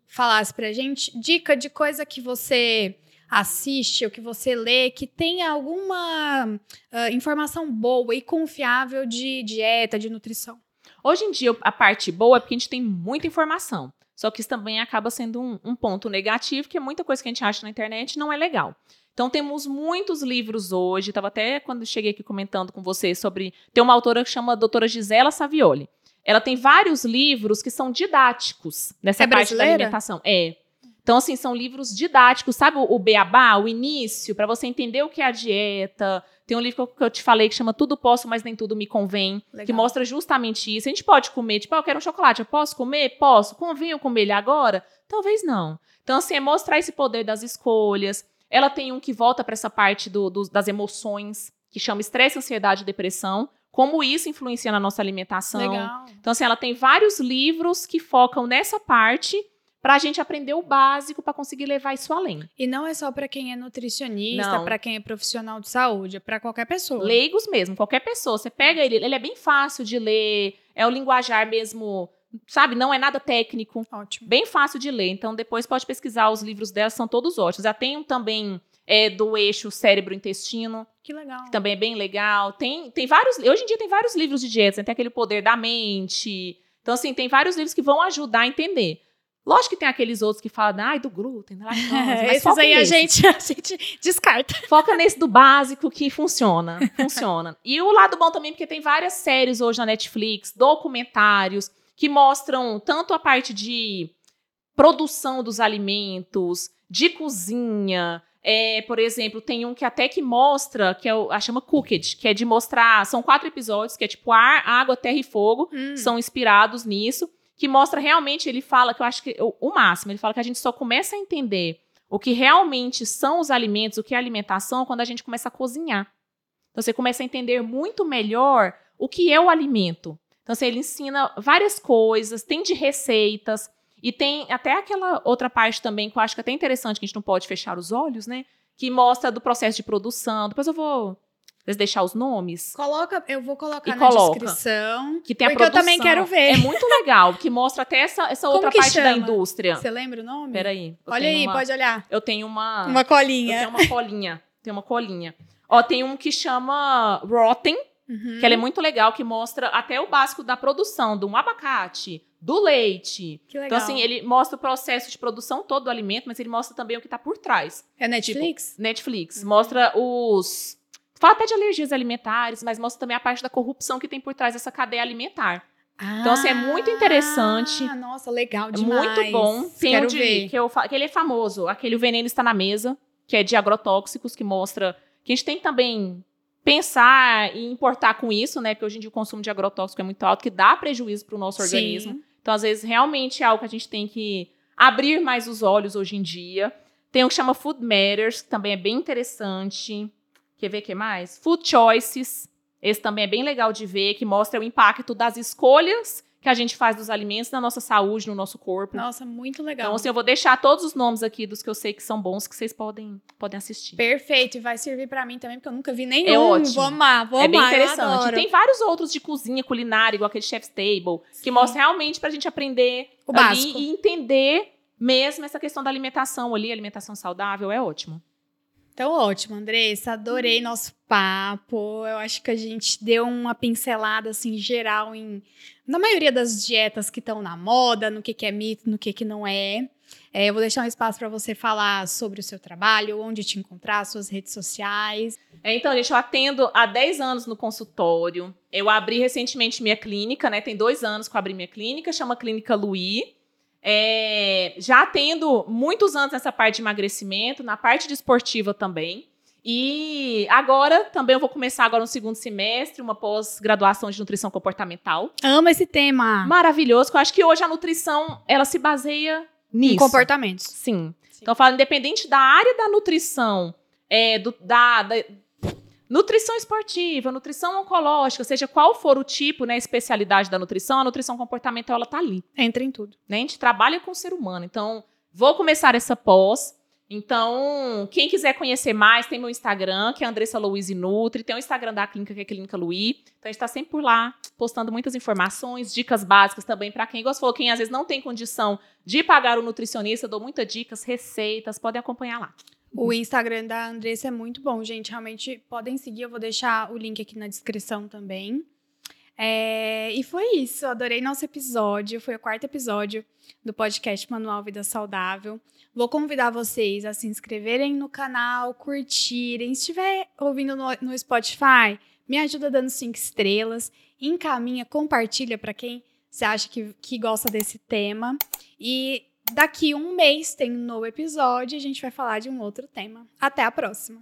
falasse pra gente dica de coisa que você assiste ou que você lê que tenha alguma ah, informação boa e confiável de dieta, de nutrição. Hoje em dia, a parte boa é porque a gente tem muita informação. Só que isso também acaba sendo um, um ponto negativo, que é muita coisa que a gente acha na internet não é legal. Então, temos muitos livros hoje. Estava até quando cheguei aqui comentando com vocês sobre. Tem uma autora que chama a doutora Gisela Savioli. Ela tem vários livros que são didáticos nessa É parte da alimentação. É. Então, assim, são livros didáticos, sabe o, o beabá, o início, para você entender o que é a dieta. Tem um livro que eu, te falei que chama Tudo Posso, mas Nem Tudo Me Convém, Legal. que mostra justamente isso. A gente pode comer, tipo, ah, eu quero um chocolate, eu posso comer? Posso. Convém eu comer ele agora? Talvez não. Então, assim, é mostrar esse poder das escolhas. Ela tem um que volta para essa parte do- do- das emoções, que chama estresse, ansiedade e depressão. Como isso influencia na nossa alimentação. Legal. Então, assim, ela tem vários livros que focam nessa parte para a gente aprender o básico para conseguir levar isso além. E não é só pra quem é nutricionista, pra quem é profissional de saúde, é pra qualquer pessoa. Leigos mesmo, qualquer pessoa. Você pega ele, ele é bem fácil de ler, é o linguajar mesmo, sabe? Não é nada técnico. Ótimo. Bem fácil de ler. Então, depois pode pesquisar os livros dela, são todos ótimos. Já tem um também é, do eixo cérebro-intestino. Que legal. Que também é bem legal. Tem, tem vários. Hoje em dia tem vários livros de dietas, né? tem aquele poder da mente. Então, assim, tem vários livros que vão ajudar a entender. Lógico que tem aqueles outros que falam, ai, do glúten, lactose, mas Esses aí a gente, a gente descarta. Foca nesse do básico que funciona. Funciona. E o lado bom também, porque tem várias séries hoje na Netflix, documentários, que mostram tanto a parte de produção dos alimentos, de cozinha. É, por exemplo, tem um que até que mostra, que é o, a chama Cooked, que é de mostrar. São quatro episódios, que é tipo ar, água, terra e fogo. Hum. São inspirados nisso. Que mostra realmente, ele fala, que eu acho que o, o máximo, ele fala que a gente só começa a entender o que realmente são os alimentos, o que é alimentação, quando a gente começa a cozinhar. Então você começa a entender muito melhor o que é o alimento. Então assim, ele ensina várias coisas, tem de receitas e tem até aquela outra parte também que eu acho que é até interessante que a gente não pode fechar os olhos, né? Que mostra do processo de produção. Depois eu vou Vocês deixar os nomes. Coloca, eu vou colocar E na coloca. descrição. Que tem a Porque eu produção. também quero ver. É muito legal, que mostra até essa, essa Como outra parte da chama? indústria. Você lembra o nome? Peraí. eu Olha aí, uma- pode olhar. Eu tenho uma. Uma Eu colinha. tenho uma colinha. Tem uma colinha. Ó, tem um que chama Rotten, Uhum. que ela é muito legal, que mostra até o básico da produção, de um abacate, do leite. Que legal. Então, assim, ele mostra o processo de produção todo do alimento, mas ele mostra também o que tá por trás. É Netflix? Netflix. Mostra os. Fala até de alergias alimentares, mas mostra também a parte da corrupção que tem por trás dessa cadeia alimentar. Então, assim, é muito interessante. Ah, nossa, legal É demais. muito bom. Tem Quero um de, ver. que, eu, que ele é famoso, aquele O Veneno Está na Mesa, que é de agrotóxicos, que mostra que a gente tem que também pensar e importar com isso, né? Porque hoje em dia o consumo de agrotóxico é muito alto, que dá prejuízo para o nosso Sim. organismo. Então, às vezes, realmente é algo que a gente tem que abrir mais os olhos hoje em dia. Tem um que chama Food Matters, que também é bem interessante. Quer ver o que mais? Food Choices. Esse também é bem legal de ver, que mostra o impacto das escolhas que a gente faz dos alimentos na nossa saúde, no nosso corpo. Nossa, muito legal. Então, assim, eu vou deixar todos os nomes aqui dos que eu sei que são bons, que vocês podem, podem assistir. Perfeito, e vai servir pra mim também, porque eu nunca vi nenhum. É ótimo. Vou amar, vou é bem amar, interessante. E tem vários outros de cozinha culinária, igual aquele Chef's Table, que Sim. mostra realmente pra gente aprender O ali básico. e entender mesmo essa questão da alimentação ali, alimentação saudável, é ótimo. Então, ótimo, Andressa. Adorei nosso papo. Eu acho que a gente deu uma pincelada assim geral em na maioria das dietas que estão na moda, no que, que é mito, no que, que não é. É, eu vou deixar um espaço para você falar sobre o seu trabalho, onde te encontrar, suas redes sociais. É, Então, gente, eu atendo há 10 anos no consultório. Eu abri recentemente minha clínica, né? Tem dois anos que eu abri minha clínica, chama Clínica Luí. É, já atendo muitos anos nessa parte de emagrecimento, na parte de esportiva também. E agora também eu vou começar agora no segundo semestre, uma pós-graduação de nutrição comportamental. Amo esse tema. Maravilhoso, que eu acho que hoje a nutrição, ela se baseia nisso. Em comportamentos. Sim. Sim. Então, eu falo, independente da área da nutrição, é, do- da, da- nutrição esportiva, nutrição oncológica, seja qual for o tipo, né, especialidade da nutrição, a nutrição comportamental, ela tá ali. Entra em tudo. Né? A gente trabalha com o ser humano. Então, vou começar essa pós. Então, quem quiser conhecer mais, tem meu Instagram, que é Andressa Louise Nutri, tem o Instagram da clínica, que é Clínica Luí. Então, a gente tá sempre por lá, postando muitas informações, dicas básicas também para quem, falou, quem às vezes não tem condição de pagar o nutricionista, dou muitas dicas, receitas, podem acompanhar lá. O Instagram da Andressa é muito bom, gente. Realmente podem seguir. Eu vou deixar o link aqui na descrição também. É, e foi isso. Adorei nosso episódio. Foi o quarto episódio do podcast Manual Vida Saudável. Vou convidar vocês a se inscreverem no canal, curtirem. Se estiver ouvindo no, no Spotify, me ajuda dando cinco estrelas. Encaminha, compartilha para quem você acha que, que gosta desse tema. E daqui um mês tem um novo episódio e a gente vai falar de um outro tema. Até a próxima!